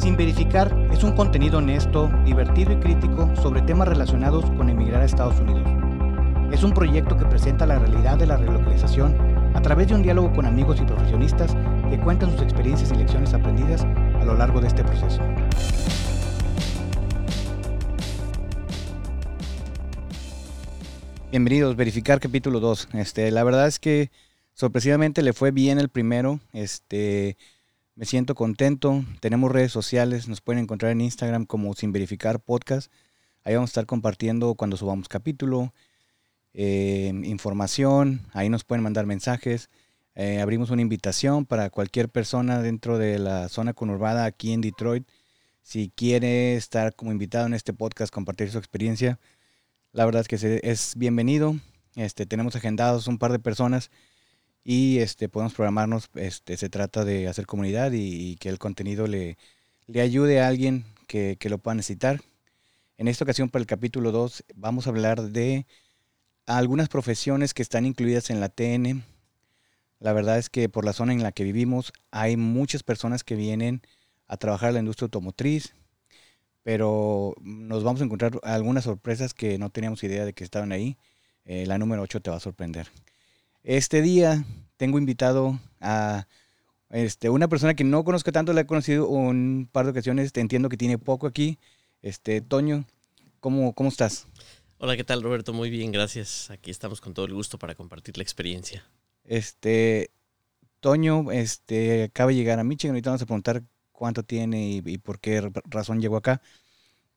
Sin verificar es un contenido honesto, divertido y crítico sobre temas relacionados con emigrar a Estados Unidos. Es un proyecto que presenta la realidad de la relocalización a través de un diálogo con amigos y profesionistas que cuentan sus experiencias y lecciones aprendidas a lo largo de este proceso. Bienvenidos, verificar capítulo 2. Este, la verdad es que sorpresivamente le fue bien el primero. Este, me siento contento. Tenemos redes sociales, nos pueden encontrar en Instagram como Sin Verificar Podcast. Ahí vamos a estar compartiendo cuando subamos capítulo, eh, información. Ahí nos pueden mandar mensajes. Eh, abrimos una invitación para cualquier persona dentro de la zona conurbada aquí en Detroit. Si quiere estar como invitado en este podcast, compartir su experiencia la verdad es que es bienvenido. Este, tenemos agendados un par de personas y este, podemos programarnos. Este, se trata de hacer comunidad y, que el contenido le, le ayude a alguien que, que, lo pueda necesitar. En esta ocasión, para el capítulo 2, vamos a hablar de algunas profesiones que están incluidas en la TN. La verdad es que por la zona en la que vivimos hay muchas personas que vienen a trabajar en la industria automotriz, pero nos vamos a encontrar algunas sorpresas que no teníamos idea de que estaban ahí. Eh, la número 8 te va a sorprender. Este día tengo invitado a este, una persona que no conozco tanto, la he conocido un par de ocasiones, entiendo que tiene poco aquí. Este, Toño, ¿cómo, cómo estás? Hola, ¿qué tal Roberto? Muy bien, gracias. Aquí estamos con todo el gusto para compartir la experiencia. Este, Toño, este, acaba de llegar a Michigan, ahorita vamos a preguntar cuánto tiene y, por qué razón llegó acá.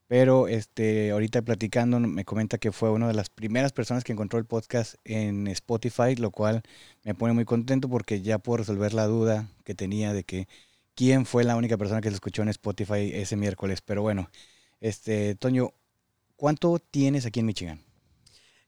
Pero este, ahorita platicando me comenta que fue una de las primeras personas que encontró el podcast en Spotify, lo cual me pone muy contento porque ya puedo resolver la duda que tenía de que quién fue la única persona que se escuchó en Spotify ese miércoles. Pero bueno, este, Toño, ¿cuánto tienes aquí en Michigan?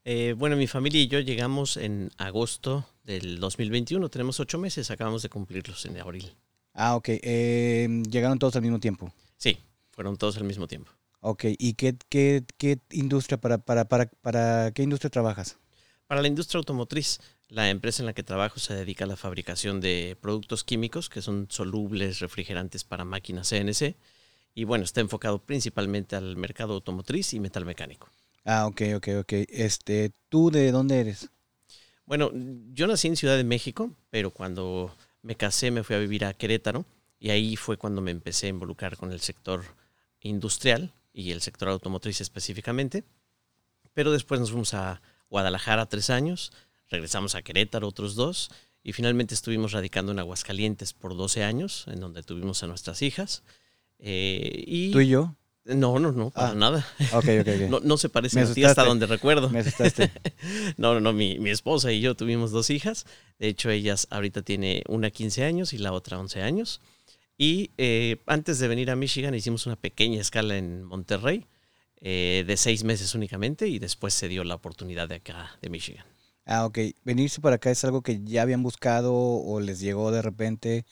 Eh, bueno, mi familia y yo llegamos en agosto del 2021. Tenemos ocho meses, acabamos de cumplirlos en abril. Ah, ok. Eh, ¿Llegaron todos al mismo tiempo? Sí, fueron todos al mismo tiempo. Ok, ¿y qué, qué, qué industria, para, para, para, para qué industria trabajas? Para la industria automotriz. La empresa en la que trabajo se dedica a la fabricación de productos químicos que son solubles, refrigerantes para máquinas CNC. Y bueno, está enfocado principalmente al mercado automotriz y metal mecánico. Ah, ok, ok, ok. Este, ¿Tú de dónde eres? Bueno, yo nací en Ciudad de México, pero cuando me casé, me fui a vivir a Querétaro y ahí fue cuando me empecé a involucrar con el sector industrial y el sector automotriz específicamente. Pero después nos fuimos a Guadalajara tres años, regresamos a Querétaro otros dos y finalmente estuvimos radicando en Aguascalientes por 12 años, en donde tuvimos a nuestras hijas. Eh, y ¿Tú y yo? No, no, no, para ah, nada. Okay, okay, No, se parece a ti hasta donde recuerdo. Me asustaste. no, no, no, mi, mi, esposa y yo tuvimos dos hijas. De hecho, ellas ahorita tiene una 15 años y la otra 11 años. Y eh, antes de venir a Michigan hicimos una pequeña escala en Monterrey eh, de seis meses únicamente y después se dio la oportunidad de acá, de Michigan. Ah, ok. ¿Venirse para acá es algo que ya habían buscado o les llegó de repente?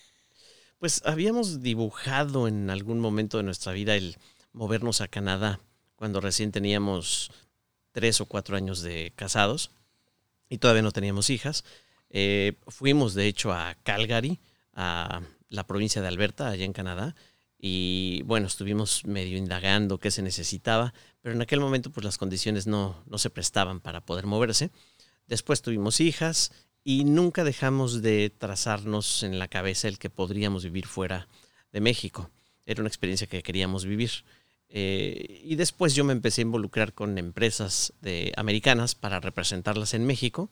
Pues habíamos dibujado en algún momento de nuestra vida el movernos a Canadá cuando recién teníamos tres o cuatro años de casados y todavía no teníamos hijas. Eh, fuimos de hecho a Calgary, a la provincia de Alberta, allá en Canadá, y bueno, estuvimos medio indagando qué se necesitaba, pero en aquel momento pues las condiciones no, no se prestaban para poder moverse. Después tuvimos hijas y nunca dejamos de trazarnos en la cabeza el que podríamos vivir fuera de México. Era una experiencia que queríamos vivir. Eh, y después yo me empecé a involucrar con empresas de, americanas para representarlas en México.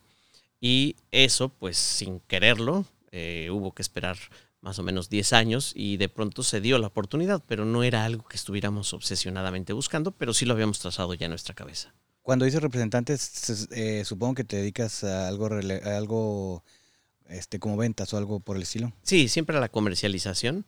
Y eso, pues sin quererlo, eh, hubo que esperar más o menos 10 años y de pronto se dio la oportunidad, pero no era algo que estuviéramos obsesionadamente buscando, pero sí lo habíamos trazado ya en nuestra cabeza. Cuando dices representantes, eh, supongo que te dedicas a algo, a algo este, como ventas o algo por el estilo. Sí, siempre a la comercialización.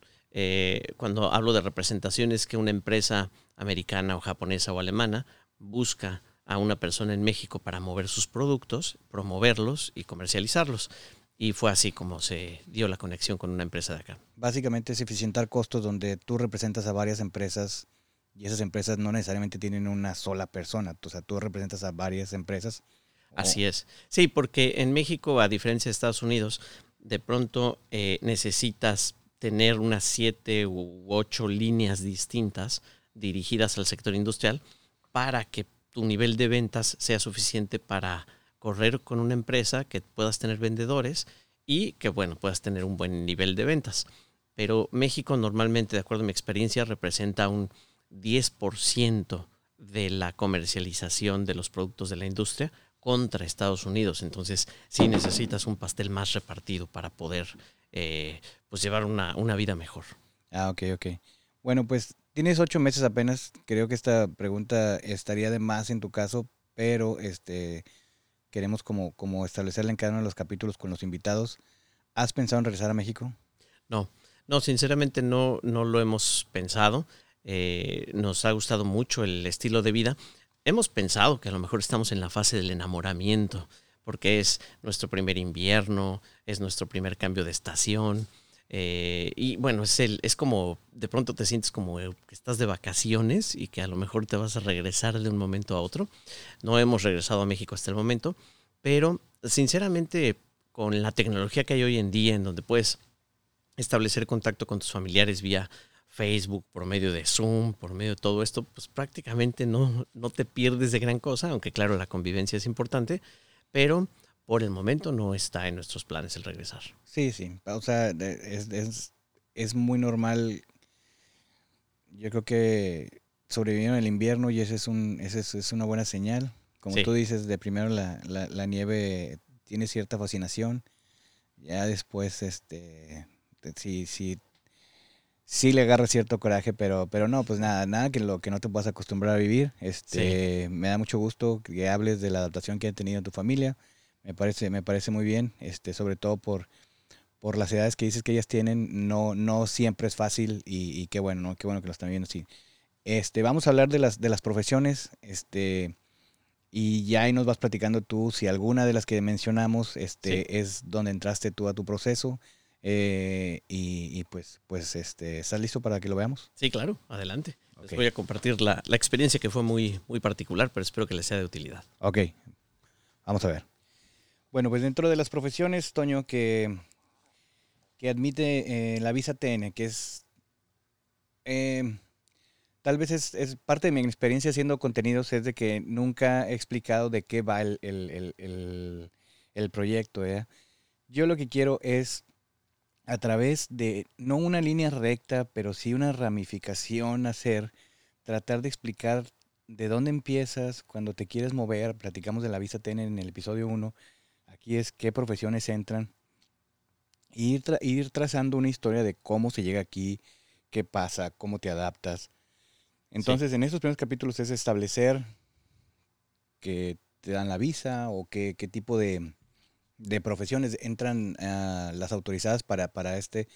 cuando hablo de representaciones que una empresa americana o japonesa o alemana busca a una persona en México para mover sus productos, promoverlos y comercializarlos. Y fue así como se dio la conexión con una empresa de acá. Básicamente es eficientar costos donde tú representas a varias empresas y esas empresas no necesariamente tienen una sola persona. O sea, tú representas a varias empresas. Así es. Sí, porque en México, a diferencia de Estados Unidos, de pronto eh, necesitas tener unas siete u ocho líneas distintas dirigidas al sector industrial para que tu nivel de ventas sea suficiente para correr con una empresa, que puedas tener vendedores y que, bueno, puedas tener un buen nivel de ventas. Pero México normalmente, de acuerdo a mi experiencia, representa un 10% de la comercialización de los productos de la industria contra Estados Unidos. Entonces, sí necesitas un pastel más repartido para poder eh, pues llevar una, una, vida mejor. Ah, ok, ok. Bueno, pues tienes ocho meses apenas. Creo que esta pregunta estaría de más en tu caso, pero este queremos como, como establecerla en cada uno de los capítulos con los invitados. ¿Has pensado en regresar a México? No, no, sinceramente no, no lo hemos pensado. Eh, nos ha gustado mucho el estilo de vida. Hemos pensado que a lo mejor estamos en la fase del enamoramiento, porque es nuestro primer invierno, es nuestro primer cambio de estación. Eh, y bueno, es, el, es como, de pronto te sientes como que estás de vacaciones y que a lo mejor te vas a regresar de un momento a otro. No hemos regresado a México hasta el momento, pero sinceramente con la tecnología que hay hoy en día, en donde puedes establecer contacto con tus familiares vía Facebook, por medio de Zoom, por medio de todo esto, pues prácticamente no, no te pierdes de gran cosa, aunque claro, la convivencia es importante, pero por el momento no está en nuestros planes el regresar. Sí, sí, o sea, es, es, es muy normal. Yo creo que sobrevivieron el invierno y ese es, un, ese es, una buena señal. Como tú dices, de primero la, la, la nieve tiene cierta fascinación, ya después este sí, sí, sí le agarra cierto coraje, pero, pero no, pues nada, nada que lo que no te puedas acostumbrar a vivir. Este, me da mucho gusto que hables de la adaptación que ha tenido tu familia. Me parece, me parece muy bien, este, sobre todo por, por las edades que dices que ellas tienen, no, no siempre es fácil y, qué bueno, ¿no? Qué bueno que lo están viendo así. Este, vamos a hablar de las, de las profesiones, este, y ya ahí nos vas platicando tú si alguna de las que mencionamos, este, es donde entraste tú a tu proceso eh, y, pues, pues este, ¿estás listo para que lo veamos? Sí, claro, adelante. Les voy a compartir la, la, experiencia que fue muy, muy particular, pero espero que les sea de utilidad. Ok, vamos a ver. Bueno, pues dentro de las profesiones, Toño, que, que admite eh, la visa TN, que es... Eh, tal vez es, es, parte de mi experiencia haciendo contenidos, es de que nunca he explicado de qué va el, el, el, el proyecto. Yo lo que quiero es a través de, no una línea recta, pero sí una ramificación hacer, tratar de explicar de dónde empiezas, cuando te quieres mover, platicamos de la visa TN en el episodio 1, aquí es qué profesiones entran, ir, ir trazando una historia de cómo se llega aquí, qué pasa, cómo te adaptas. Entonces, en esos primeros capítulos es establecer que te dan la visa o qué, qué tipo de, de profesiones entran uh, las autorizadas para, para este.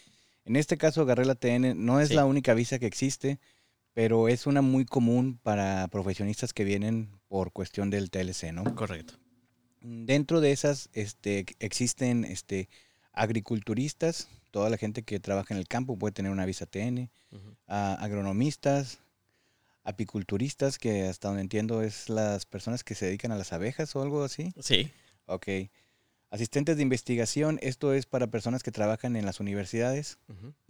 En este caso, agarré la TN, no es la única visa que existe, pero es una muy común para profesionistas que vienen por cuestión del TLC, ¿no? Correcto. Dentro de esas este, existen este, agriculturistas, toda la gente que trabaja en el campo puede tener una visa TN, uh, agronomistas, apiculturistas, que hasta donde entiendo es las personas que se dedican a las abejas o algo así. Sí. Ok. Asistentes de investigación, esto es para personas que trabajan en las universidades.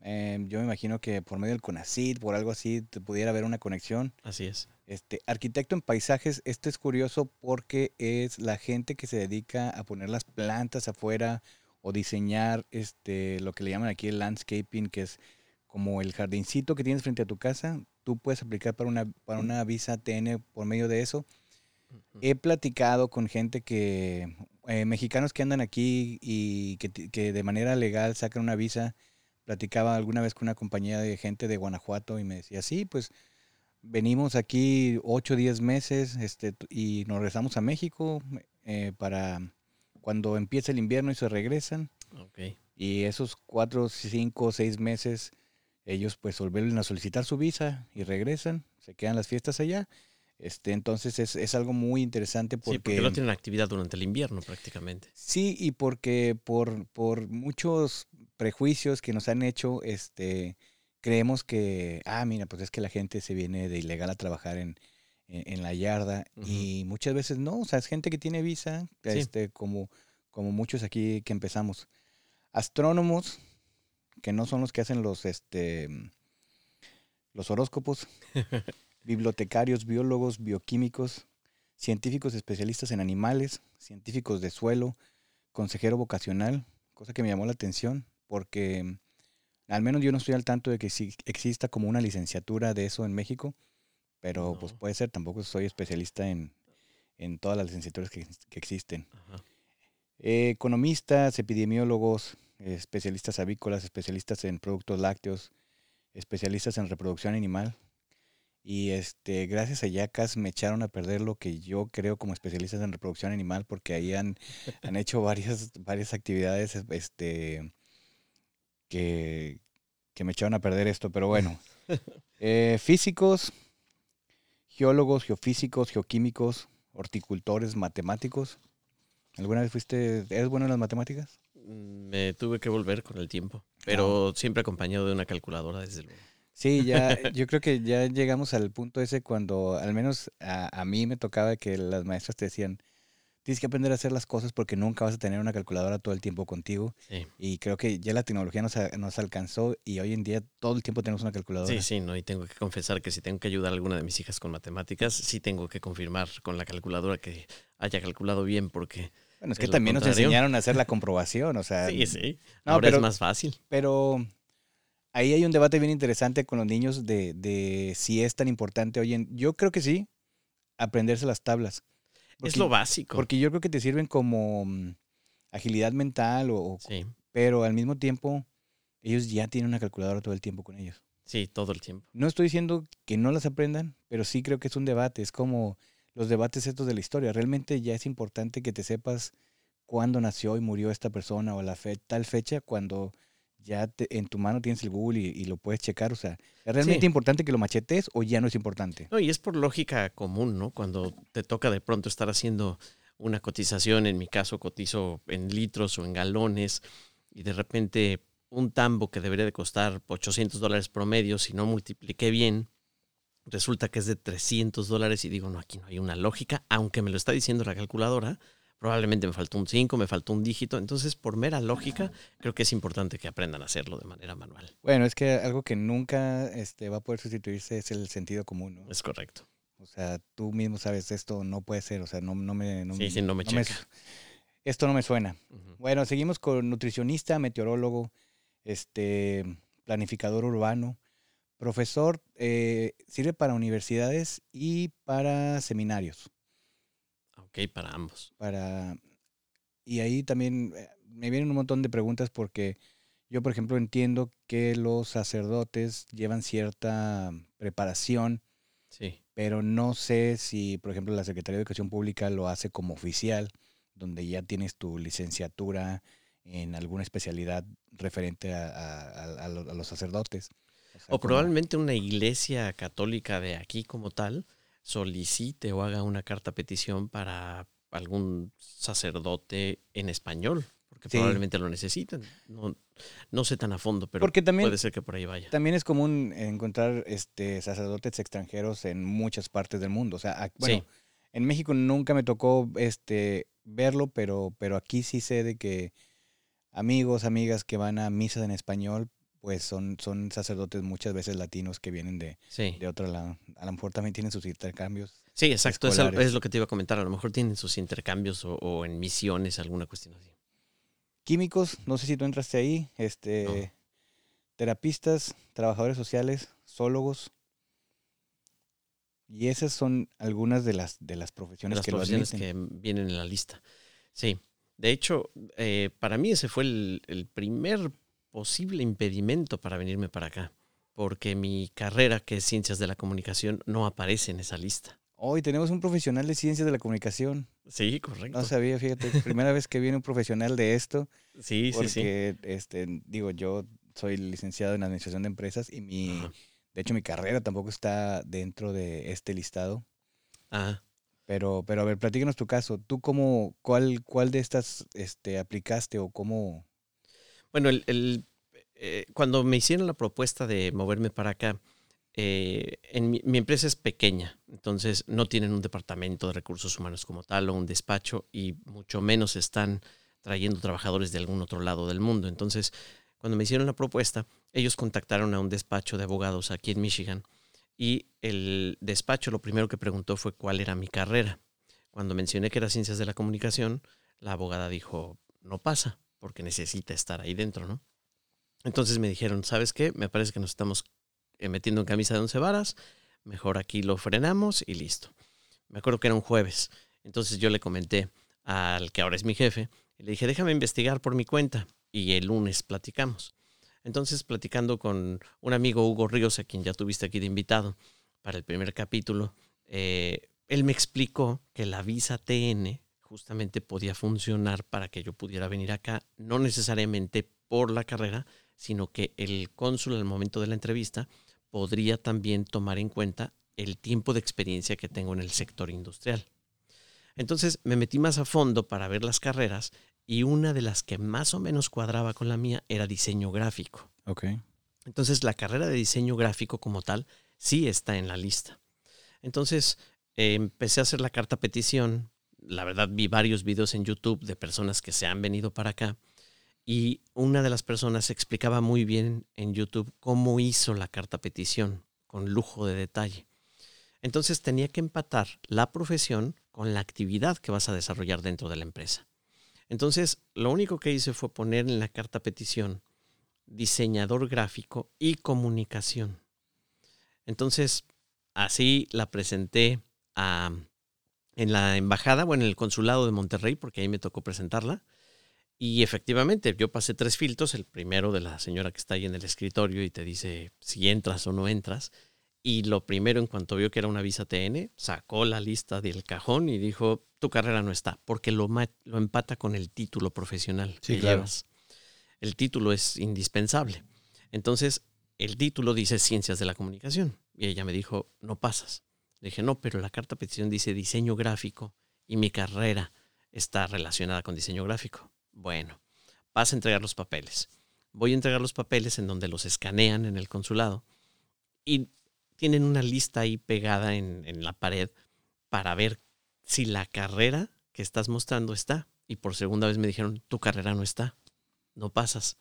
Em, yo me imagino que por medio del CONACID, por algo así, te pudiera haber una conexión. Así es. Este, arquitecto en paisajes, esto es curioso porque es la gente que se dedica a poner las plantas afuera o diseñar este, lo que le llaman aquí el landscaping, que es como el jardincito que tienes frente a tu casa. Tú puedes aplicar para una, para una visa TN por medio de eso. He platicado con gente que, eh, mexicanos que andan aquí y que, de manera legal sacan una visa. Platicaba alguna vez con una compañía de gente de Guanajuato y me decía, sí, pues venimos aquí 8 o 10 meses este, y nos regresamos a México eh, para cuando empieza el invierno y se regresan. Y esos 4, 5, 6 meses ellos pues vuelven a solicitar su visa y regresan, se quedan las fiestas allá este, entonces es, es, algo muy interesante porque... Sí, porque no tienen actividad durante el invierno prácticamente. Sí, y porque por, por muchos prejuicios que nos han hecho, este, creemos que, ah, mira, pues es que la gente se viene de ilegal a trabajar en, en, la yarda y muchas veces no, o sea, es gente que tiene visa, este, como, como muchos aquí que empezamos. Astrónomos, que no son los que hacen los, este, los horóscopos, bibliotecarios, biólogos, bioquímicos, científicos especialistas en animales, científicos de suelo, consejero vocacional, cosa que me llamó la atención, porque al menos yo no estoy al tanto de que exista como una licenciatura de eso en México, pero pues puede ser, tampoco soy especialista en, todas las licenciaturas que, existen. economistas, epidemiólogos, especialistas avícolas, especialistas en productos lácteos, especialistas en reproducción animal. Y este, gracias a Yacas me echaron a perder lo que yo creo como especialistas en reproducción animal, porque ahí han, han hecho varias, varias actividades este, que, me echaron a perder esto. Pero bueno, eh, físicos, geólogos, geofísicos, geoquímicos, horticultores, matemáticos. ¿Alguna vez fuiste, eres bueno en las matemáticas? Mm, me tuve que volver con el tiempo, pero siempre acompañado de una calculadora, desde luego. Sí, ya, yo creo que ya llegamos al punto ese cuando, al menos a, mí me tocaba que las maestras te decían, tienes que aprender a hacer las cosas porque nunca vas a tener una calculadora todo el tiempo contigo. Y creo que ya la tecnología nos, nos, alcanzó y hoy en día todo el tiempo tenemos una calculadora. Sí, sí, no, y tengo que confesar que si tengo que ayudar a alguna de mis hijas con matemáticas, sí tengo que confirmar con la calculadora que haya calculado bien porque bueno, es que también nos enseñaron a hacer la comprobación, o sea. Sí, sí. Ahora es más fácil. Pero ahí hay un debate bien interesante con los niños de, de si es tan importante hoy en. Yo creo que sí, aprenderse las tablas. es lo básico. Porque yo creo que te sirven como mm, agilidad mental, o, sí. pero al mismo tiempo, ellos ya tienen una calculadora todo el tiempo con ellos. Sí, todo el tiempo. No estoy diciendo que no las aprendan, pero sí creo que es un debate. Es como los debates estos de la historia. Realmente ya es importante que te sepas cuándo nació y murió esta persona o la fe, tal fecha cuando ya en tu mano tienes el Google y, lo puedes checar. O sea, ¿es realmente importante que lo machetes o ya no es importante? No, y es por lógica común, ¿no? Cuando te toca de pronto estar haciendo una cotización, en mi caso cotizo en litros o en galones, y de repente un tambo que debería de costar 800 dólares promedio, si no multipliqué bien, resulta que es de 300 dólares y digo, no, aquí no hay una lógica, aunque me lo está diciendo la calculadora, probablemente me faltó un 5, me faltó un dígito, entonces por mera lógica creo que es importante que aprendan a hacerlo de manera manual. Bueno, es que algo que nunca este, va a poder sustituirse es el sentido común, ¿no? Es correcto. O sea, tú mismo sabes, esto no puede ser, o sea, no, no me... No, sí, sí, no me, Esto no me suena. Bueno, seguimos con nutricionista, meteorólogo, este, planificador urbano, Profesor, eh, sirve para universidades y para seminarios. Ok, para ambos. Para, y ahí también eh, me vienen un montón de preguntas porque yo, por ejemplo, entiendo que los sacerdotes llevan cierta preparación, sí. pero no sé si, por ejemplo, la Secretaría de Educación Pública lo hace como oficial, donde ya tienes tu licenciatura en alguna especialidad referente a los sacerdotes. O, probablemente una iglesia católica de aquí como tal solicite o haga una carta petición para algún sacerdote en español, porque probablemente lo necesitan. No, no, sé tan a fondo, pero puede ser que por ahí vaya. También es común encontrar este sacerdotes extranjeros en muchas partes del mundo. O sea, bueno, en México nunca me tocó este verlo, pero, pero aquí sí sé de que amigos, amigas que van a misas en español, pues son, son sacerdotes muchas veces latinos que vienen de, de otro lado. A lo mejor también tienen sus intercambios. Sí, exacto, es lo que te iba a comentar. A lo mejor tienen sus intercambios o, en misiones, alguna cuestión así. Químicos, no sé si tú entraste ahí, este, terapistas, trabajadores sociales, zoólogos. Y esas son algunas de las, de las profesiones, las que, profesiones que vienen en la lista. Sí, de hecho, eh, para mí ese fue el, el primer posible impedimento para venirme para acá, porque mi carrera, que es Ciencias de la Comunicación, no aparece en esa lista. Hoy tenemos un profesional de Ciencias de la Comunicación. Sí, correcto. No sabía, fíjate, primera vez que viene un profesional de esto. Sí, sí, sí. Este, digo, yo soy licenciado en Administración de Empresas y mi, de hecho, mi carrera tampoco está dentro de este listado. Ah. Pero, pero a ver, platícanos tu caso. ¿Tú cómo, cuál, cuál de estas este, aplicaste o cómo, bueno, el, eh, cuando me hicieron la propuesta de moverme para acá, eh, en mi, empresa es pequeña, entonces no tienen un departamento de recursos humanos como tal o un despacho y mucho menos están trayendo trabajadores de algún otro lado del mundo. Entonces, Cuando me hicieron la propuesta, ellos contactaron a un despacho de abogados aquí en Michigan y el despacho lo primero que preguntó fue cuál era mi carrera. Cuando mencioné que era ciencias de la comunicación, la abogada dijo, no pasa, porque necesita estar ahí dentro, ¿no? Entonces me dijeron, ¿sabes qué? Me parece que nos estamos eh, metiendo en camisa de once varas, mejor aquí lo frenamos y listo. Me acuerdo que era un jueves, entonces yo le comenté al que ahora es mi jefe, le dije, déjame investigar por mi cuenta y el lunes platicamos. Entonces, platicando con un amigo Hugo Ríos, a quien ya tuviste aquí de invitado para el primer capítulo, eh, él me explicó que la visa TN justamente podía funcionar para que yo pudiera venir acá, no necesariamente por la carrera, sino que el cónsul al momento de la entrevista podría también tomar en cuenta el tiempo de experiencia que tengo en el sector industrial. Entonces me metí más a fondo para ver las carreras y una de las que más o menos cuadraba con la mía era diseño gráfico. Ok. Entonces la carrera de diseño gráfico como tal sí está en la lista. Entonces eh, empecé a hacer la carta petición. La verdad vi varios videos en YouTube de personas que se han venido para acá y una de las personas explicaba muy bien en YouTube cómo hizo la carta petición con lujo de detalle. Entonces tenía que empatar la profesión con la actividad que vas a desarrollar dentro de la empresa. Entonces, lo único que hice fue poner en la carta petición diseñador gráfico y comunicación. Entonces, así la presenté en la embajada, bueno, en el consulado de Monterrey, porque ahí me tocó presentarla. Y efectivamente, yo pasé tres filtros. El primero de la señora que está ahí en el escritorio y te dice si entras o no entras. Y lo primero, en cuanto vio que era una visa TN, sacó la lista del cajón y dijo, tu carrera no está, porque lo, lo empata con el título profesional que llevas. El título es indispensable. Entonces, el título dice Ciencias de la Comunicación. Y ella me dijo, no pasas. Dije, no, pero la carta petición dice diseño gráfico y mi carrera está relacionada con diseño gráfico. Bueno, vas a entregar los papeles. Voy a entregar los papeles en donde los escanean en el consulado y tienen una lista ahí pegada en, la pared para ver si la carrera que estás mostrando está. Y por segunda vez me dijeron, tu carrera no está, no pasas.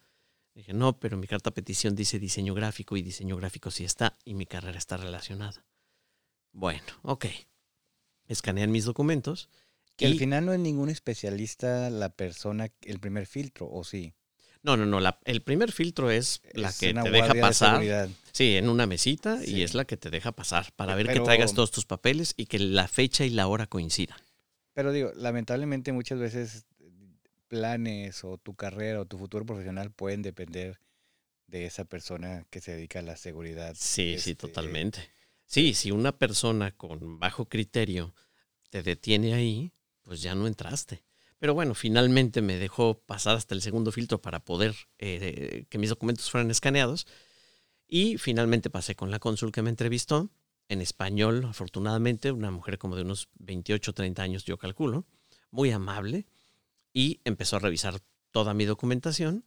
Dije, no, pero mi carta petición dice diseño gráfico y diseño gráfico sí está y mi carrera está relacionada. Bueno, ok. Escanean mis documentos. Que al final no es ningún especialista la persona, el primer filtro, ¿o sí? No, no, no. el primer filtro es la que te deja pasar. sí, en una mesita y es la que te deja pasar para ver que traigas todos tus papeles y que la fecha y la hora coincidan. Pero digo, lamentablemente muchas veces planes o tu carrera o tu futuro profesional pueden depender de esa persona que se dedica a la seguridad. Sí, sí, este, totalmente. Sí, si una persona con bajo criterio te detiene ahí, pues ya no entraste. Pero bueno, finalmente me dejó pasar hasta el segundo filtro para poder eh, que mis documentos fueran escaneados. Y finalmente pasé con la cónsul que me entrevistó, en español, afortunadamente, una mujer como de unos 28, 30 años, yo calculo, muy amable, y empezó a revisar toda mi documentación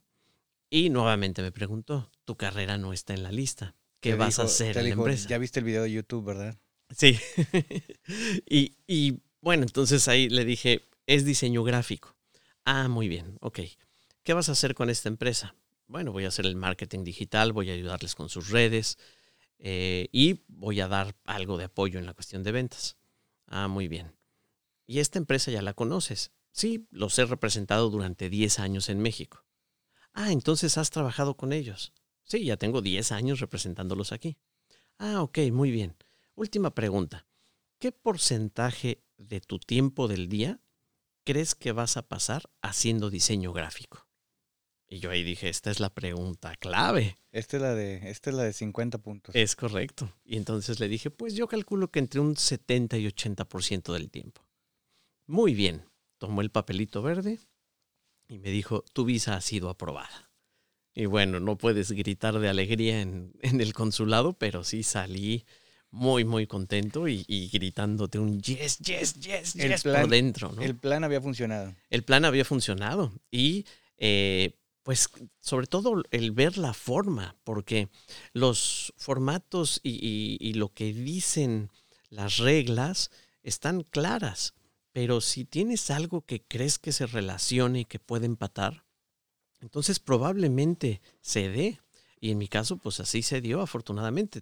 y nuevamente me preguntó, tu carrera no está en la lista, ¿qué vas a hacer en la empresa? Ya viste el video de YouTube, ¿verdad? Sí. y, y bueno, entonces ahí le dije, es diseño gráfico. Ah, muy bien, ok. ¿Qué vas a hacer con esta empresa? Bueno, voy a hacer el marketing digital, voy a ayudarles con sus redes eh, y voy a dar algo de apoyo en la cuestión de ventas. Ah, muy bien. ¿Y esta empresa ya la conoces? Sí, los he representado durante 10 años en México. Ah, entonces has trabajado con ellos. Sí, ya tengo 10 años representándolos aquí. Ah, ok, muy bien. Última pregunta. ¿Qué porcentaje de tu tiempo del día crees que vas a pasar haciendo diseño gráfico? Y yo ahí dije, esta es la pregunta clave. Esta es la de, esta es la de 50 puntos. Es correcto. Y entonces le dije, pues yo calculo que entre un 70 y 80% del tiempo. Muy bien. Tomó el papelito verde y me dijo, tu visa ha sido aprobada. Y bueno, no puedes gritar de alegría en, en el consulado, pero sí salí muy, muy contento y, gritándote un yes, yes, yes, yes por dentro. El plan había funcionado. El plan había funcionado y eh, pues sobre todo el ver la forma, porque los formatos y, y lo que dicen las reglas están claras, pero si tienes algo que crees que se relacione y que puede empatar, Entonces probablemente se dé. Y en mi caso, pues así se dio, afortunadamente.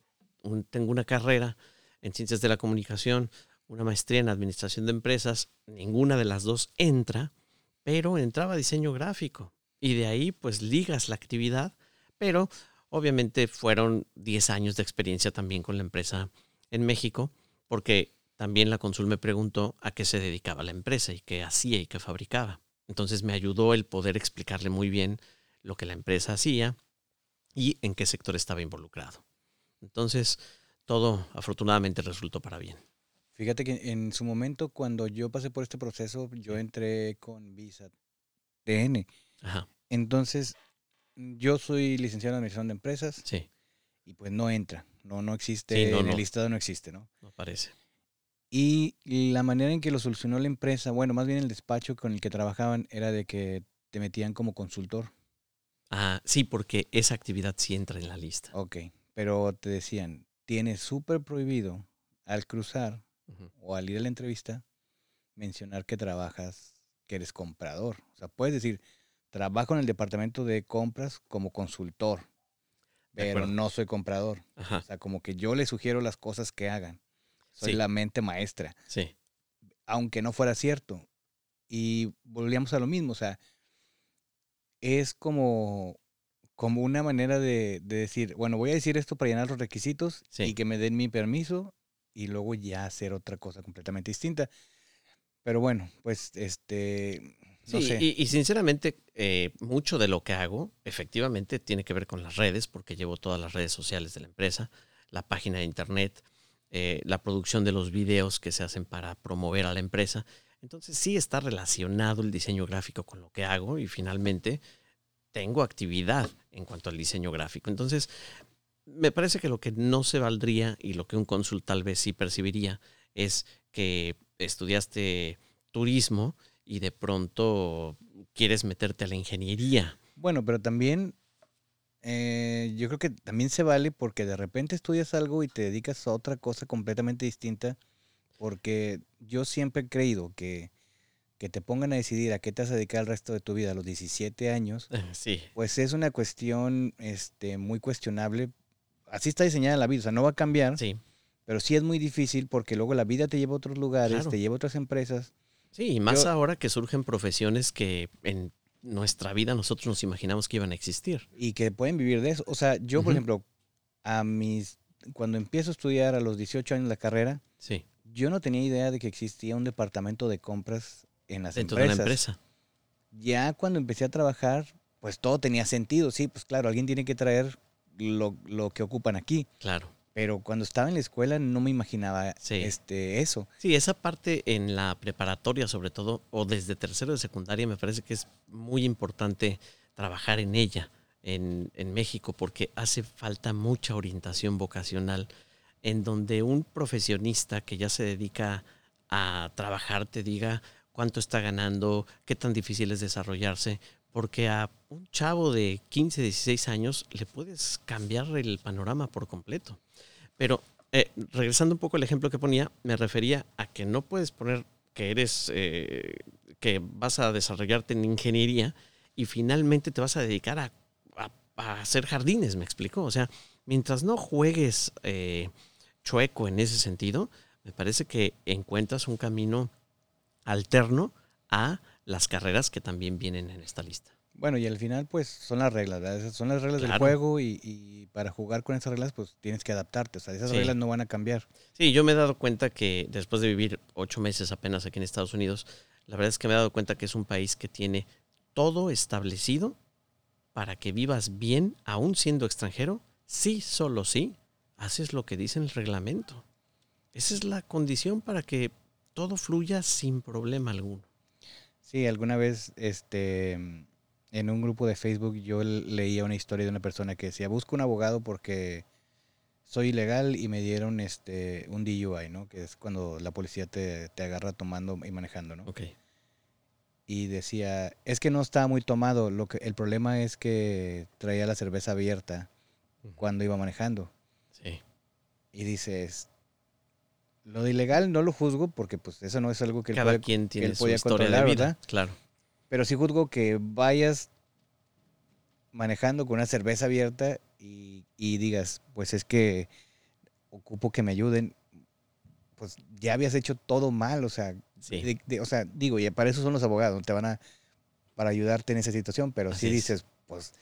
tengo una carrera en ciencias de la comunicación, una maestría en administración de empresas. Ninguna de las dos entra, pero entraba diseño gráfico. Y de ahí, pues ligas la actividad, pero obviamente fueron 10 años de experiencia también con la empresa en México, porque también la consul me preguntó a qué se dedicaba la empresa y qué hacía y qué fabricaba. Entonces me ayudó el poder explicarle muy bien lo que la empresa hacía y en qué sector estaba involucrado. Entonces, todo afortunadamente resultó para bien. Fíjate que en su momento, cuando yo pasé por este proceso, yo entré con Visa TN. Ajá. Entonces, yo soy licenciado en Administración de Empresas. Sí. Y pues no entra. No, no existe. en el listado no existe, ¿no? No parece. Y la manera en que lo solucionó la empresa, bueno, más bien el despacho con el que trabajaban, era de que te metían como consultor. Ah, sí, porque esa actividad sí entra en la lista. Ok, pero te decían, tienes súper prohibido al cruzar o al ir a la entrevista mencionar que trabajas, que eres comprador. O sea, puedes decir, trabajo en el departamento de compras como consultor, pero no soy comprador. O sea, como que yo le sugiero las cosas que hagan. Soy la mente maestra. Sí. Aunque no fuera cierto. Y volvíamos a lo mismo. O sea, es como, como una manera de, decir, bueno, voy a decir esto para llenar los requisitos y que me den mi permiso y luego ya hacer otra cosa completamente distinta. Pero bueno, pues este... No sé. y, y, sinceramente, eh, mucho de lo que hago efectivamente tiene que ver con las redes, porque llevo todas las redes sociales de la empresa, la página de internet, eh, la producción de los videos que se hacen para promover a la empresa. Entonces sí está relacionado el diseño gráfico con lo que hago y finalmente tengo actividad en cuanto al diseño gráfico. Entonces, me parece que lo que no se valdría y lo que un cónsul tal vez sí percibiría es que estudiaste turismo y de pronto quieres meterte a la ingeniería. Bueno, pero también eh, yo creo que también se vale porque de repente estudias algo y te dedicas a otra cosa completamente distinta. Porque yo siempre he creído que, que te pongan a decidir a qué te vas a dedicar el resto de tu vida a los 17 años, sí. pues es una cuestión este, muy cuestionable. Así está diseñada la vida, o sea, no va a cambiar. Sí. Pero sí es muy difícil porque luego la vida te lleva a otros lugares, te lleva a otras empresas. Sí, y más ahora que surgen profesiones que en nuestra vida nosotros nos imaginamos que iban a existir. Y que pueden vivir de eso. O sea, yo, por ejemplo, a mis cuando empiezo a estudiar a los 18 años la carrera, sí. yo no tenía idea de que existía un departamento de compras en las Dentro empresas. De una empresa. Ya cuando empecé a trabajar, pues todo tenía sentido. Sí, pues claro, alguien tiene que traer lo, lo que ocupan aquí. Claro pero cuando estaba en la escuela no me imaginaba este, eso. Sí, esa parte en la preparatoria sobre todo, o desde tercero de secundaria, me parece que es muy importante trabajar en ella en, en México porque hace falta mucha orientación vocacional en donde un profesionista que ya se dedica a trabajar te diga cuánto está ganando, qué tan difícil es desarrollarse, porque a un chavo de 15, 16 años le puedes cambiar el panorama por completo. Pero eh, regresando un poco al ejemplo que ponía, me refería a que no puedes poner que eres, eh, que vas a desarrollarte en ingeniería y finalmente te vas a dedicar a, hacer jardines, me explicó. O sea, mientras no juegues eh, chueco en ese sentido, me parece que encuentras un camino alterno a las carreras que también vienen en esta lista. Bueno, y al final, pues, son las reglas, Son las reglas del juego y, para jugar con esas reglas, pues, tienes que adaptarte. O sea, esas reglas no van a cambiar. Sí, yo me he dado cuenta que después de vivir ocho meses apenas aquí en Estados Unidos, la verdad es que me he dado cuenta que es un país que tiene todo establecido para que vivas bien, aún siendo extranjero, sí, solo sí, haces lo que dice el reglamento. Esa es la condición para que todo fluya sin problema alguno. Sí, alguna vez, este en un grupo de Facebook yo leía una historia de una persona que decía, busco un abogado porque soy ilegal y me dieron este un DUI, ¿no? Que es cuando la policía te, agarra tomando y manejando, ¿no? Ok. Y decía, es que no estaba muy tomado, lo que, el problema es que traía la cerveza abierta cuando iba manejando. Sí. Y dices, lo de ilegal no lo juzgo porque pues eso no es algo que él, Cada quien tiene su historia de vida, Claro pero sí juzgo que vayas manejando con una cerveza abierta y, y digas, pues es que ocupo que me ayuden, pues ya habías hecho todo mal, o sea, Sí. de- de- o sea, digo, y para eso son los abogados, te van a, para ayudarte en esa situación, pero si es. dices, pues,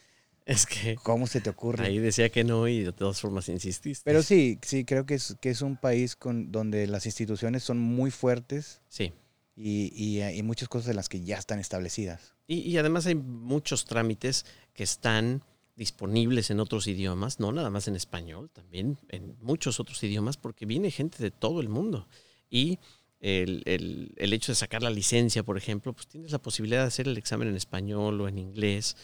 Es que ¿cómo se te ocurre? ahí decía que no y de todas formas insististe. Pero sí, sí, creo que es, que es un país con, donde las instituciones son muy fuertes Sí. Y, y hay muchas cosas en las que ya están establecidas. Y, y además hay muchos trámites que están disponibles en otros idiomas, no nada más en español, también en muchos otros idiomas, porque viene gente de todo el mundo. Y el, el- el hecho de sacar la licencia, por ejemplo, pues tienes la posibilidad de hacer el examen en español o en inglés.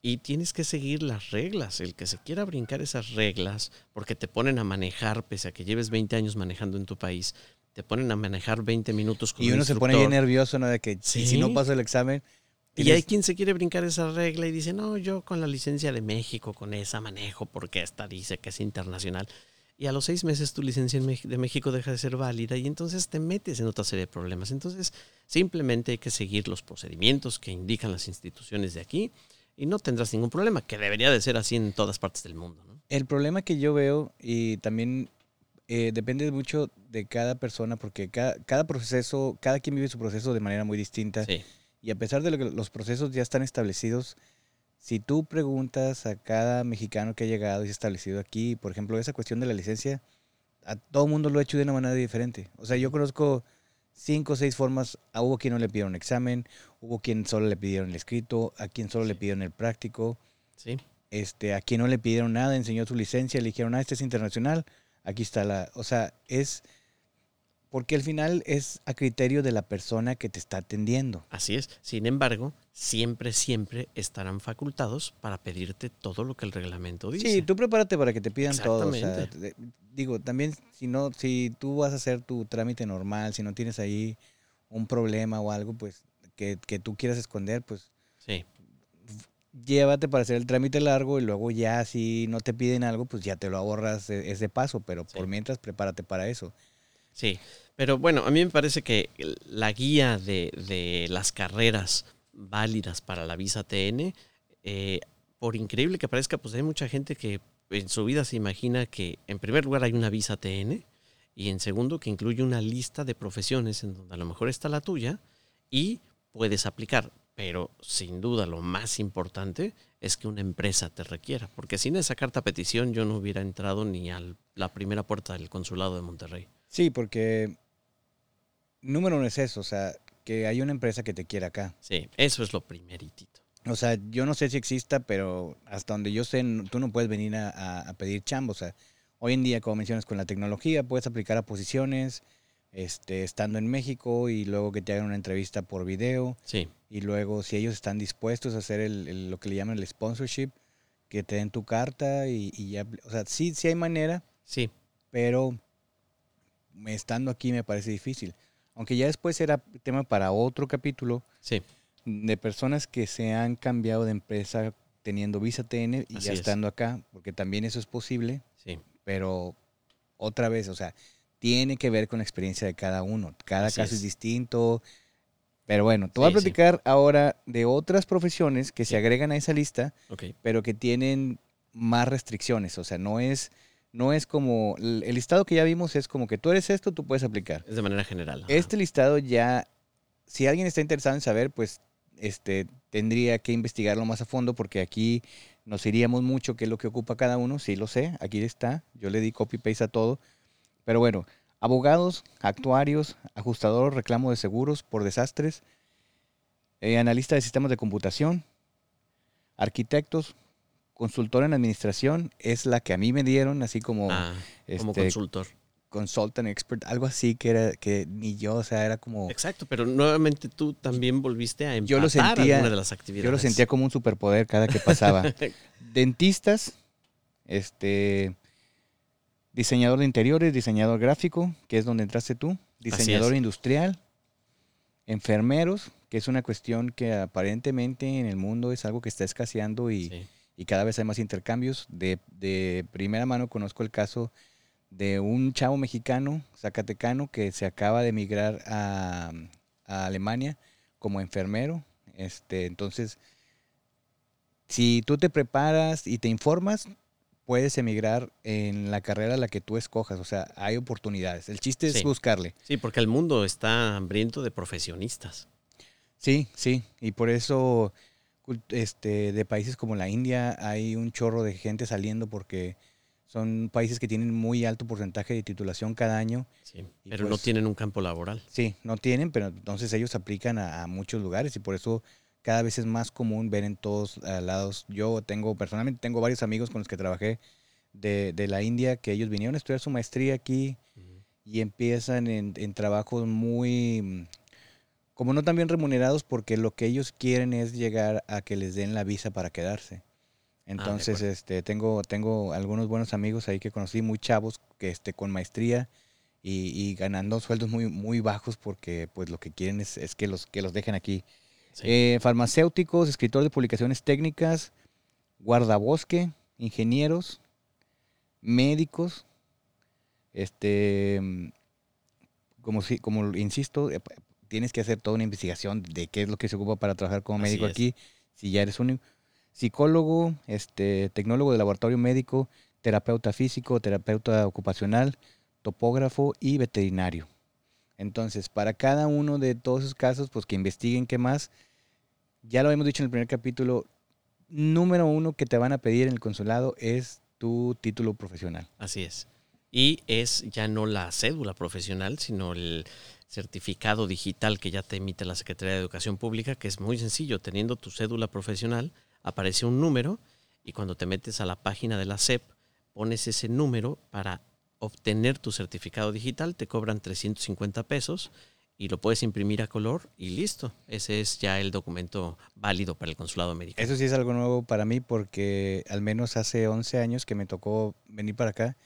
Y tienes que seguir las reglas. El que se quiera brincar esas reglas, porque te ponen a manejar, pese a que lleves 20 años manejando en tu país, te ponen a manejar 20 minutos con Y un uno se pone bien nervioso, ¿no? De que si- si no Sí. paso el examen... Y hay quien se quiere brincar esa regla y dice, no, yo con la licencia de México, con esa manejo, porque esta dice que es internacional. Y a los seis meses tu licencia de México deja de ser válida y entonces te metes en otra serie de problemas. Entonces, simplemente hay que seguir los procedimientos que indican las instituciones de aquí y no tendrás ningún problema, que debería de ser así en todas partes del mundo. ¿no? El problema que yo veo, y también eh, depende mucho de cada persona, porque cada, cada proceso, cada quien vive su proceso de manera muy distinta. Sí, Y a pesar de lo que los procesos ya están establecidos, si tú preguntas a cada mexicano que ha llegado y se ha establecido aquí, por ejemplo, esa cuestión de la licencia, a todo mundo lo ha hecho de una manera diferente. O sea, yo conozco cinco o seis formas. Hubo quien no le pidieron examen, hubo quien solo le pidieron el escrito, a quien solo le Sí. pidieron el práctico, sí, este, a quien no le pidieron nada, enseñó su licencia, le dijeron, ah, este es internacional, aquí está la... O sea, es... Porque al final es a criterio de la persona que te está atendiendo. así es. Sin embargo, siempre, siempre estarán facultados para pedirte todo lo que el reglamento dice. Sí, tú prepárate para que te pidan todo. o sea, digo, también si no, si tú vas a hacer tu trámite normal, si no tienes ahí un problema o algo, pues que, que tú quieras esconder, pues Sí. Llévate para hacer el trámite largo y luego ya si no te piden algo, pues ya te lo ahorras e- ese paso, pero Sí. por mientras prepárate para eso. Sí, pero bueno, a mí me parece que la guía de, de las carreras válidas para la visa TN, eh, por increíble que parezca, pues hay mucha gente que en su vida se imagina que en primer lugar hay una visa TN y en segundo que incluye una lista de profesiones en donde a lo mejor está la tuya y puedes aplicar. Pero sin duda lo más importante es que una empresa te requiera, porque sin esa carta petición yo no hubiera entrado ni a la primera puerta del consulado de Monterrey. Sí, porque número uno es eso, o sea, que hay una empresa que te quiera acá. Sí, eso es lo primeritito. O sea, yo no sé si exista, pero hasta donde yo sé, tú no puedes venir a, a- a pedir chamba. O sea, hoy en día, como mencionas, con la tecnología, puedes aplicar a posiciones, este, estando en México y luego que te hagan una entrevista por video. Sí, Y luego, si ellos están dispuestos a hacer el, el- lo que le llaman el sponsorship, que te den tu carta y, y ya. O sea, sí, sí hay manera, sí, pero estando aquí me parece difícil. Aunque ya después será tema para otro capítulo sí, de personas que se han cambiado de empresa teniendo visa TN y Así ya es. estando acá, porque también eso es posible, sí. pero otra vez, o sea, tiene que ver con la experiencia de cada uno. Cada Así caso es. es. distinto. Pero bueno, te voy a sí. platicar ahora de otras profesiones que Sí. se agregan a esa lista, pero que tienen más restricciones. O sea, no es, no es como, el listado que ya vimos es como que tú eres esto, tú puedes aplicar. es de manera general. ajá. Este listado ya, si alguien está interesado en saber, pues este, tendría que investigarlo más a fondo porque aquí nos iríamos mucho qué es lo que ocupa cada uno. Sí lo sé, aquí está. Yo le di copy-paste a todo. Pero bueno, abogados, actuarios, ajustador, reclamo de seguros por desastres, eh, analista de sistemas de computación, arquitectos, consultor en administración, es la que a mí me dieron, así como Ah, como este, consultor. consultant expert, algo así que era que ni yo, o sea, era como Exacto, pero nuevamente tú también volviste a empatar Yo lo sentía- alguna de las actividades. yo lo sentía como un superpoder cada que pasaba. Dentistas, este diseñador de interiores, diseñador gráfico, que es donde entraste tú, diseñador industrial, enfermeros, que es una cuestión que aparentemente en el mundo es algo que está escaseando y, Sí, y cada vez hay más intercambios. De, de primera mano conozco el caso de un chavo mexicano, zacatecano, que se acaba de emigrar a, a Alemania como enfermero. Este, entonces, si tú te preparas y te informas, puedes emigrar en la carrera a la que tú escojas. O sea, hay oportunidades. El chiste es buscarle. Sí, porque el mundo está hambriento de profesionistas. Sí, sí. Y por eso este, de países como la India hay un chorro de gente saliendo porque son países que tienen muy alto porcentaje de titulación cada año. Sí, pero no pues tienen un campo laboral. Sí, no tienen, pero entonces ellos aplican a, a muchos lugares y por eso cada vez es más común ver en todos lados. Yo tengo, personalmente, tengo varios amigos con los que trabajé de, la India que ellos vinieron a estudiar su maestría aquí y empiezan en, trabajos muy, como no tan bien remunerados, porque lo que ellos quieren es llegar a que les den la visa para quedarse. Ah, Entonces, este, tengo, tengo algunos buenos amigos ahí que conocí, muy chavos, que este, con maestría y, ganando sueldos muy, muy bajos porque pues lo que quieren es, es que, los, que los dejen aquí eh, farmacéuticos, escritores de publicaciones técnicas, guardabosque, ingenieros, médicos, este, como, si, como insisto, eh, tienes que hacer toda una investigación de qué es lo que se ocupa para trabajar como médico aquí, si ya eres un psicólogo, este, tecnólogo de laboratorio médico, terapeuta físico, terapeuta ocupacional, topógrafo y veterinario. Entonces, para cada uno de todos esos casos, pues que investiguen qué más ya lo hemos dicho en el primer capítulo, número uno que te van a pedir en el consulado es tu título profesional. Así es. Y es ya no la cédula profesional, sino el certificado digital que ya te emite la Secretaría de Educación Pública, que es muy sencillo. Teniendo tu cédula profesional, aparece un número y cuando te metes a la página de la SEP, pones ese número para obtener tu certificado digital, te cobran 350 pesos y lo puedes imprimir a color y listo. Ese es ya el documento válido para el consulado americano. Eso sí es algo nuevo para mí porque al menos hace 11 años que me tocó venir para acá,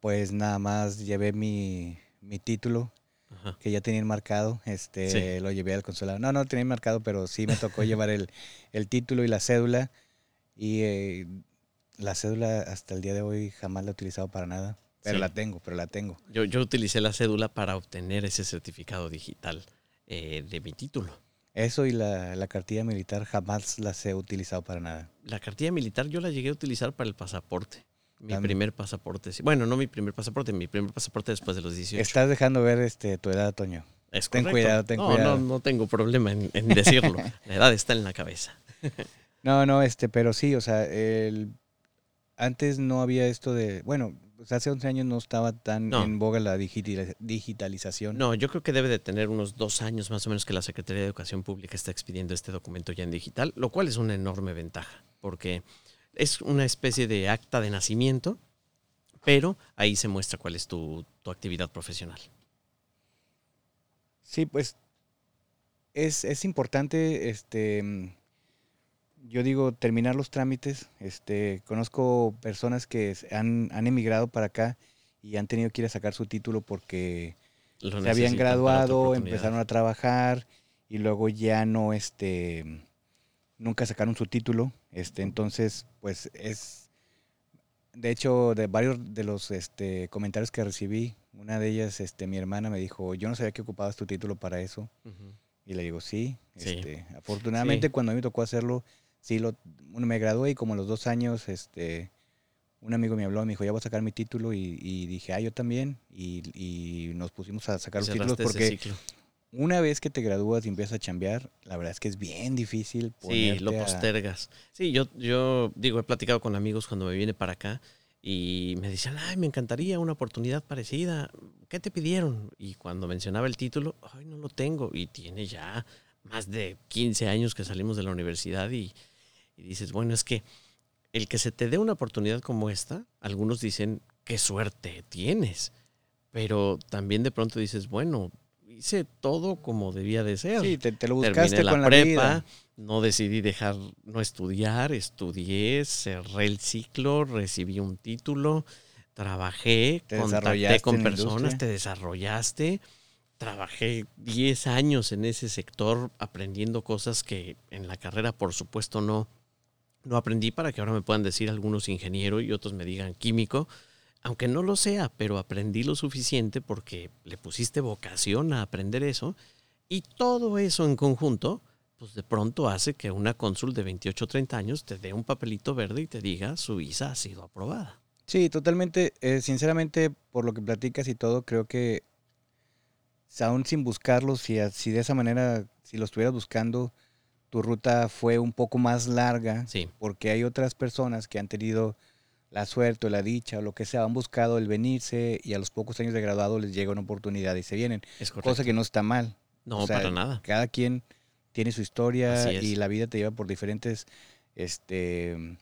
pues nada más llevé mi, título que ya tenía marcado, este, lo llevé al consulado. No, no tenía marcado, pero sí me tocó llevar el, título y la cédula. Y eh, la cédula hasta el día de hoy jamás la he utilizado para nada. Pero la tengo, pero la tengo. Yo, yo utilicé la cédula para obtener ese certificado digital eh, de mi título. Eso y la, la, cartilla militar jamás las he utilizado para nada. La cartilla militar yo la llegué a utilizar para el pasaporte. Mi primer pasaporte. Bueno, no mi primer pasaporte, mi primer pasaporte después de los 18. Estás dejando ver este, tu edad, Toño. Es ten cuidado, ten cuidado. No, no tengo problema en, en decirlo. la edad está en la cabeza. no, no, este, pero sí, o sea, el, antes no había esto de, bueno, pues hace 11 años no estaba tan en boga la digitalización. No, yo creo que debe de tener unos dos años más o menos que la Secretaría de Educación Pública está expidiendo este documento ya en digital, lo cual es una enorme ventaja, porque es una especie de acta de nacimiento, pero ahí se muestra cuál es tu, tu actividad profesional. Sí, pues es, es importante este yo digo, terminar los trámites. Este, conozco personas que han, emigrado para acá y han tenido que ir a sacar su título porque se habían graduado, empezaron a trabajar y luego ya no, este, nunca sacaron su título. Este, entonces, pues es, de hecho, de varios de los este, comentarios que recibí, una de ellas, este, mi hermana me dijo, yo no sabía que ocupabas tu título para eso. Y le digo, sí. Este, afortunadamente, cuando a mí me tocó hacerlo, sí, lo, me gradué y como a los dos años, este, un amigo me habló, me dijo, ya voy a sacar mi título y, dije, ah, yo también. Y, nos pusimos a sacar los títulos porque una vez que te gradúas y empiezas a chambear, la verdad es que es bien difícil. Sí, lo postergas. Sí, yo, yo digo, he platicado con amigos cuando me viene para acá y me decían, ay, me encantaría una oportunidad parecida. ¿Qué te pidieron? Y cuando mencionaba el título, ay, no lo tengo. Y tiene ya más de 15 años que salimos de la universidad y, y dices, bueno, es que el que se te dé una oportunidad como esta, algunos dicen, qué suerte tienes, pero también de pronto dices, bueno, hice todo como debía de ser. Sí, te, lo buscaste la prepa, no decidí dejar, no estudiar, estudié, cerré el ciclo, recibí un título, trabajé, te contacté con personas, te desarrollaste trabajé 10 años en ese sector aprendiendo cosas que en la carrera por supuesto no, no aprendí para que ahora me puedan decir algunos ingeniero y otros me digan químico, aunque no lo sea, pero aprendí lo suficiente porque le pusiste vocación a aprender eso y todo eso en conjunto pues de pronto hace que una cónsul de 28 o 30 años te dé un papelito verde y te diga su visa ha sido aprobada. Sí, totalmente. Eh, sinceramente, por lo que platicas y todo, creo que aún sin buscarlos, si, si de esa manera, si lo estuvieras buscando, tu ruta fue un poco más larga, Sí, porque hay otras personas que han tenido la suerte o la dicha o lo que sea, han buscado el venirse y a los pocos años de graduado les llega una oportunidad y se vienen, es correcto. cosa que no está mal. no, o sea, para nada. Cada quien tiene su historia y la vida te lleva por diferentes este,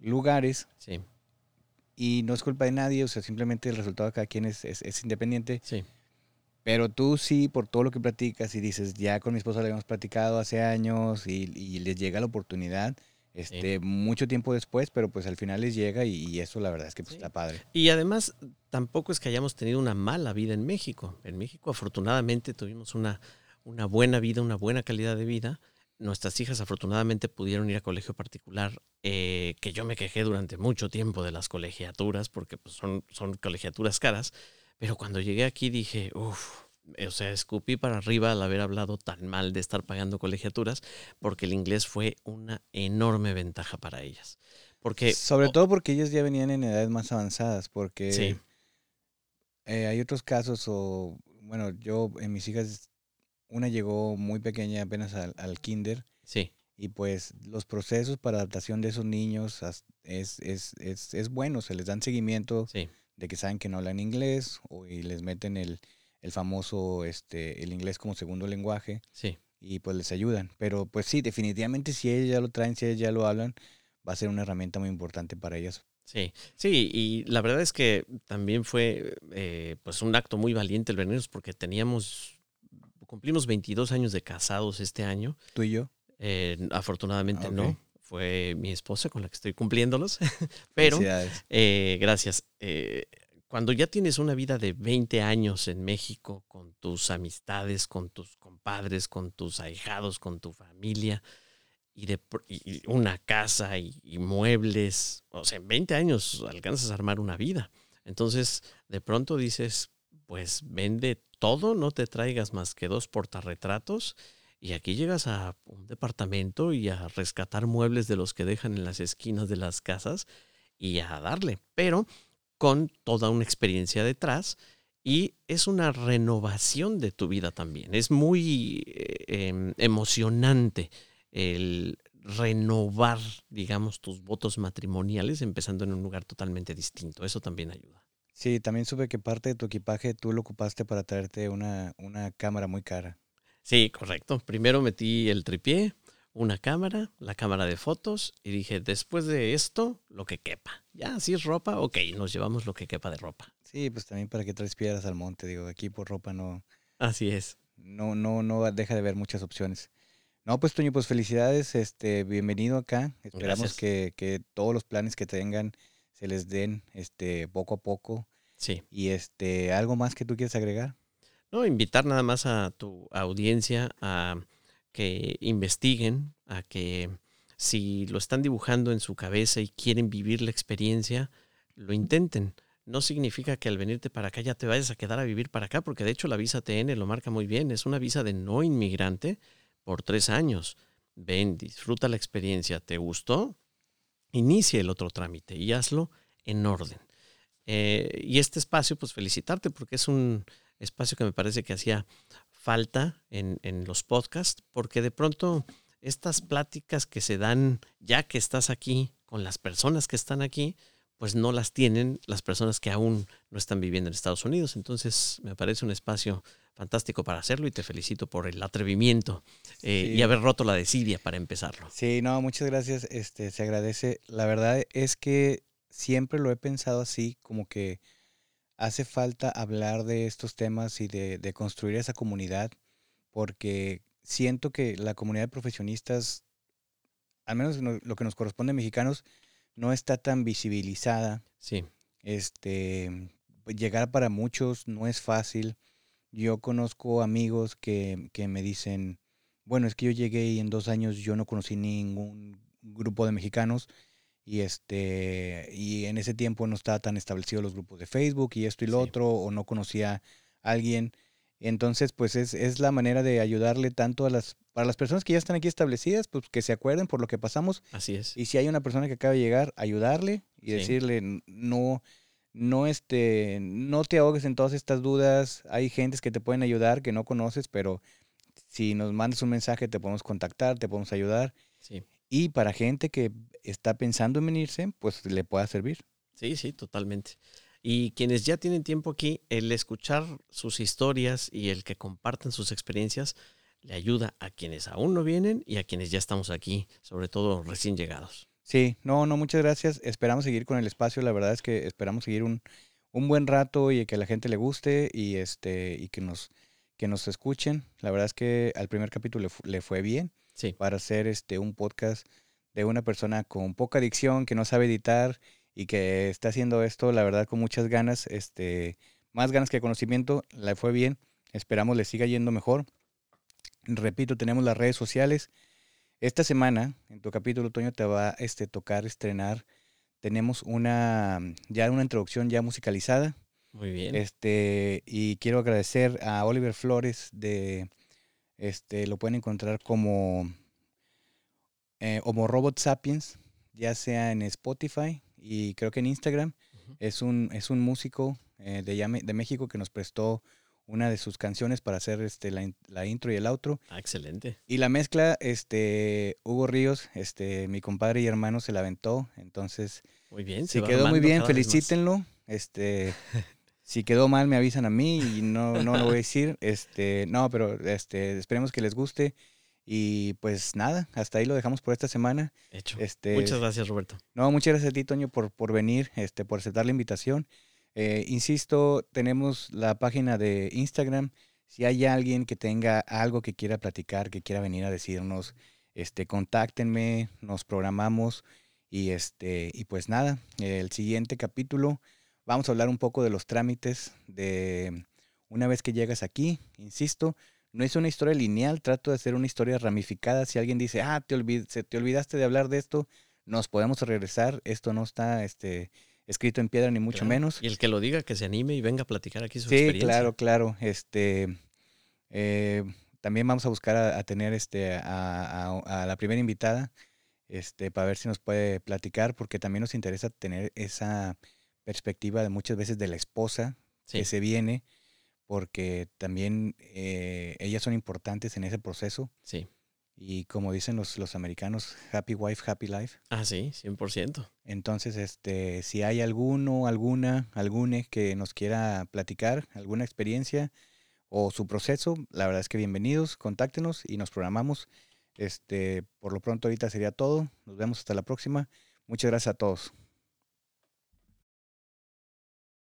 lugares Sí, y no es culpa de nadie, o sea, simplemente el resultado de cada quien es, es- es independiente. sí, Pero tú sí, por todo lo que platicas y dices, ya con mi esposa le habíamos platicado hace años y, y les llega la oportunidad, este, mucho tiempo después, pero pues al final les llega y, y eso la verdad es que pues, Sí. está padre. Y además, tampoco es que hayamos tenido una mala vida en México. En México, afortunadamente, tuvimos una, una buena vida, una buena calidad de vida. Nuestras hijas, afortunadamente, pudieron ir a colegio particular, eh, que yo me quejé durante mucho tiempo de las colegiaturas, porque pues, son, son colegiaturas caras. Pero cuando llegué aquí dije, uff, o sea, escupí para arriba al haber hablado tan mal de estar pagando colegiaturas, porque el inglés fue una enorme ventaja para ellas. Porque, Sobre todo porque ellos ya venían en edades más avanzadas, porque Sí. eh, hay otros casos, o bueno, yo en mis hijas, una llegó muy pequeña apenas al, al kinder sí, y pues los procesos para adaptación de esos niños es, es, es, es bueno, se les dan seguimiento sí. De que saben que no hablan inglés o y les meten el, el famoso este el inglés como segundo lenguaje Sí, y pues les ayudan. Pero pues sí, definitivamente si ellos ya lo traen, si ellos ya lo hablan, va a ser una herramienta muy importante para ellos. sí, sí, y la verdad es que también fue eh, pues un acto muy valiente el venirnos porque teníamos, cumplimos 22 años de casados este año, Tú y yo. Eh, afortunadamente Ah, no, fue mi esposa con la que estoy cumpliéndolos, pero eh, gracias. Eh, cuando ya tienes una vida de 20 años en México, con tus amistades, con tus compadres, con tus ahijados, con tu familia, y, de, y una casa y, y muebles, o sea, en 20 años alcanzas a armar una vida. Entonces, de pronto dices, pues vende todo, no te traigas más que dos portarretratos. Y aquí llegas a un departamento y a rescatar muebles de los que dejan en las esquinas de las casas y a darle. Pero con toda una experiencia detrás y es una renovación de tu vida también. Es muy eh, em, emocionante el renovar, digamos, tus votos matrimoniales empezando en un lugar totalmente distinto. Eso también ayuda. Sí, también supe que parte de tu equipaje tú lo ocupaste para traerte una, una cámara muy cara. Sí, correcto. Primero metí el tripié, una cámara, la cámara de fotos y dije, después de esto, lo que quepa. Ya, si es ropa, ok, nos llevamos lo que quepa de ropa. Sí, pues también para que traes piedras al monte, digo, aquí por ropa no, Así es. no, no, no deja de haber muchas opciones. No, pues Toño, pues felicidades, este, bienvenido acá. Esperamos que, que todos los planes que tengan se les den, este, poco a poco. Sí. Y este, algo más que tú quieres agregar. No, invitar nada más a tu audiencia a que investiguen, a que si lo están dibujando en su cabeza y quieren vivir la experiencia, lo intenten. No significa que al venirte para acá ya te vayas a quedar a vivir para acá, porque de hecho la visa TN lo marca muy bien. Es una visa de no inmigrante por tres años. Ven, disfruta la experiencia. ¿Te gustó? Inicia el otro trámite y hazlo en orden. Eh, y este espacio, pues felicitarte porque es un espacio que me parece que hacía falta en, en los podcasts, porque de pronto estas pláticas que se dan ya que estás aquí con las personas que están aquí, pues no las tienen las personas que aún no están viviendo en Estados Unidos. Entonces me parece un espacio fantástico para hacerlo y te felicito por el atrevimiento eh, Sí. y haber roto la desidia para empezarlo. Sí, no, muchas gracias, este, se agradece. La verdad es que siempre lo he pensado así, como que hace falta hablar de estos temas y de, de construir esa comunidad, porque siento que la comunidad de profesionistas, al menos no- lo que nos corresponde a mexicanos, no está tan visibilizada. Sí, Este, llegar para muchos no es fácil. Yo conozco amigos que, que me dicen, bueno, es que yo llegué y en dos años yo no conocí ningún grupo de mexicanos y este y en ese tiempo no estaba tan establecido los grupos de Facebook y esto y lo Sí. otro o no conocía a alguien. Entonces, pues es, es la manera de ayudarle tanto a las para las personas que ya están aquí establecidas, pues que se acuerden por lo que pasamos. Así es. Y si hay una persona que acaba de llegar, ayudarle y Sí. decirle, no, no, este, no te ahogues en todas estas dudas. Hay gentes que te pueden ayudar que no conoces, pero si nos mandas un mensaje te podemos contactar, te podemos ayudar. Sí. Y para gente que está pensando en venirse, pues le pueda servir. Sí, sí, totalmente. Y quienes ya tienen tiempo aquí, el escuchar sus historias y el que compartan sus experiencias le ayuda a quienes aún no vienen y a quienes ya estamos aquí, sobre todo recién llegados. Sí, no, no, muchas gracias. Esperamos seguir con el espacio. La verdad es que esperamos seguir un, un buen rato y que a la gente le guste y este y que nos que nos escuchen. La verdad es que al primer capítulo le, le fue bien Sí, para hacer este un podcast de una persona con poca adicción que no sabe editar y que está haciendo esto, la verdad, con muchas ganas, este, más ganas que conocimiento. Le fue bien. Esperamos le siga yendo mejor. Repito, tenemos las redes sociales. Esta semana, en tu capítulo, Toño, te va a este, tocar estrenar. Tenemos una ya una introducción ya musicalizada. muy bien. Este, y quiero agradecer a Oliver Flores de este, lo pueden encontrar como eh, Homo Robot Sapiens, ya sea en Spotify y creo que en Instagram. Es un, es un músico eh, de, de México que nos prestó una de sus canciones para hacer este, la, la intro y el outro. Ah, excelente. Y la mezcla, este, Hugo Ríos, este, mi compadre y hermano se la aventó. Entonces, Muy bien. se si va quedó muy bien, felicítenlo. Este, si quedó mal, me avisan a mí y no, no lo voy a decir. Este, no, pero este, esperemos que les guste. Y pues nada, hasta ahí lo dejamos por esta semana. Hecho. Este, Muchas gracias, Roberto. no, muchas gracias a ti, Toño, por, por venir, este, por aceptar la invitación. Eh, insisto, tenemos la página de Instagram. Si hay alguien que tenga algo que quiera platicar, que quiera venir a decirnos, este, contáctenme, nos programamos y este, y pues nada, el siguiente capítulo vamos a hablar un poco de los trámites de una vez que llegas aquí, insisto, no es una historia lineal, trato de hacer una historia ramificada. Si alguien dice, ah, te, olvid- se te olvidaste de hablar de esto, nos podemos regresar. Esto no está este, escrito en piedra ni mucho Claro. menos. Y el que lo diga, que se anime y venga a platicar aquí su Sí, experiencia. claro, claro. Este, eh, también vamos a buscar a, a tener este, a, a- a la primera invitada este, para ver si nos puede platicar, porque también nos interesa tener esa perspectiva de muchas veces de la esposa Sí, que se viene, porque también eh, ellas son importantes en ese proceso. sí. Y como dicen los, los americanos, happy wife, happy life. Ah, sí, 100%. Entonces, este, si hay alguno, alguna, algune que nos quiera platicar, alguna experiencia o su proceso, la verdad es que bienvenidos, contáctenos y nos programamos. Este, por lo pronto ahorita sería todo. Nos vemos hasta la próxima. Muchas gracias a todos.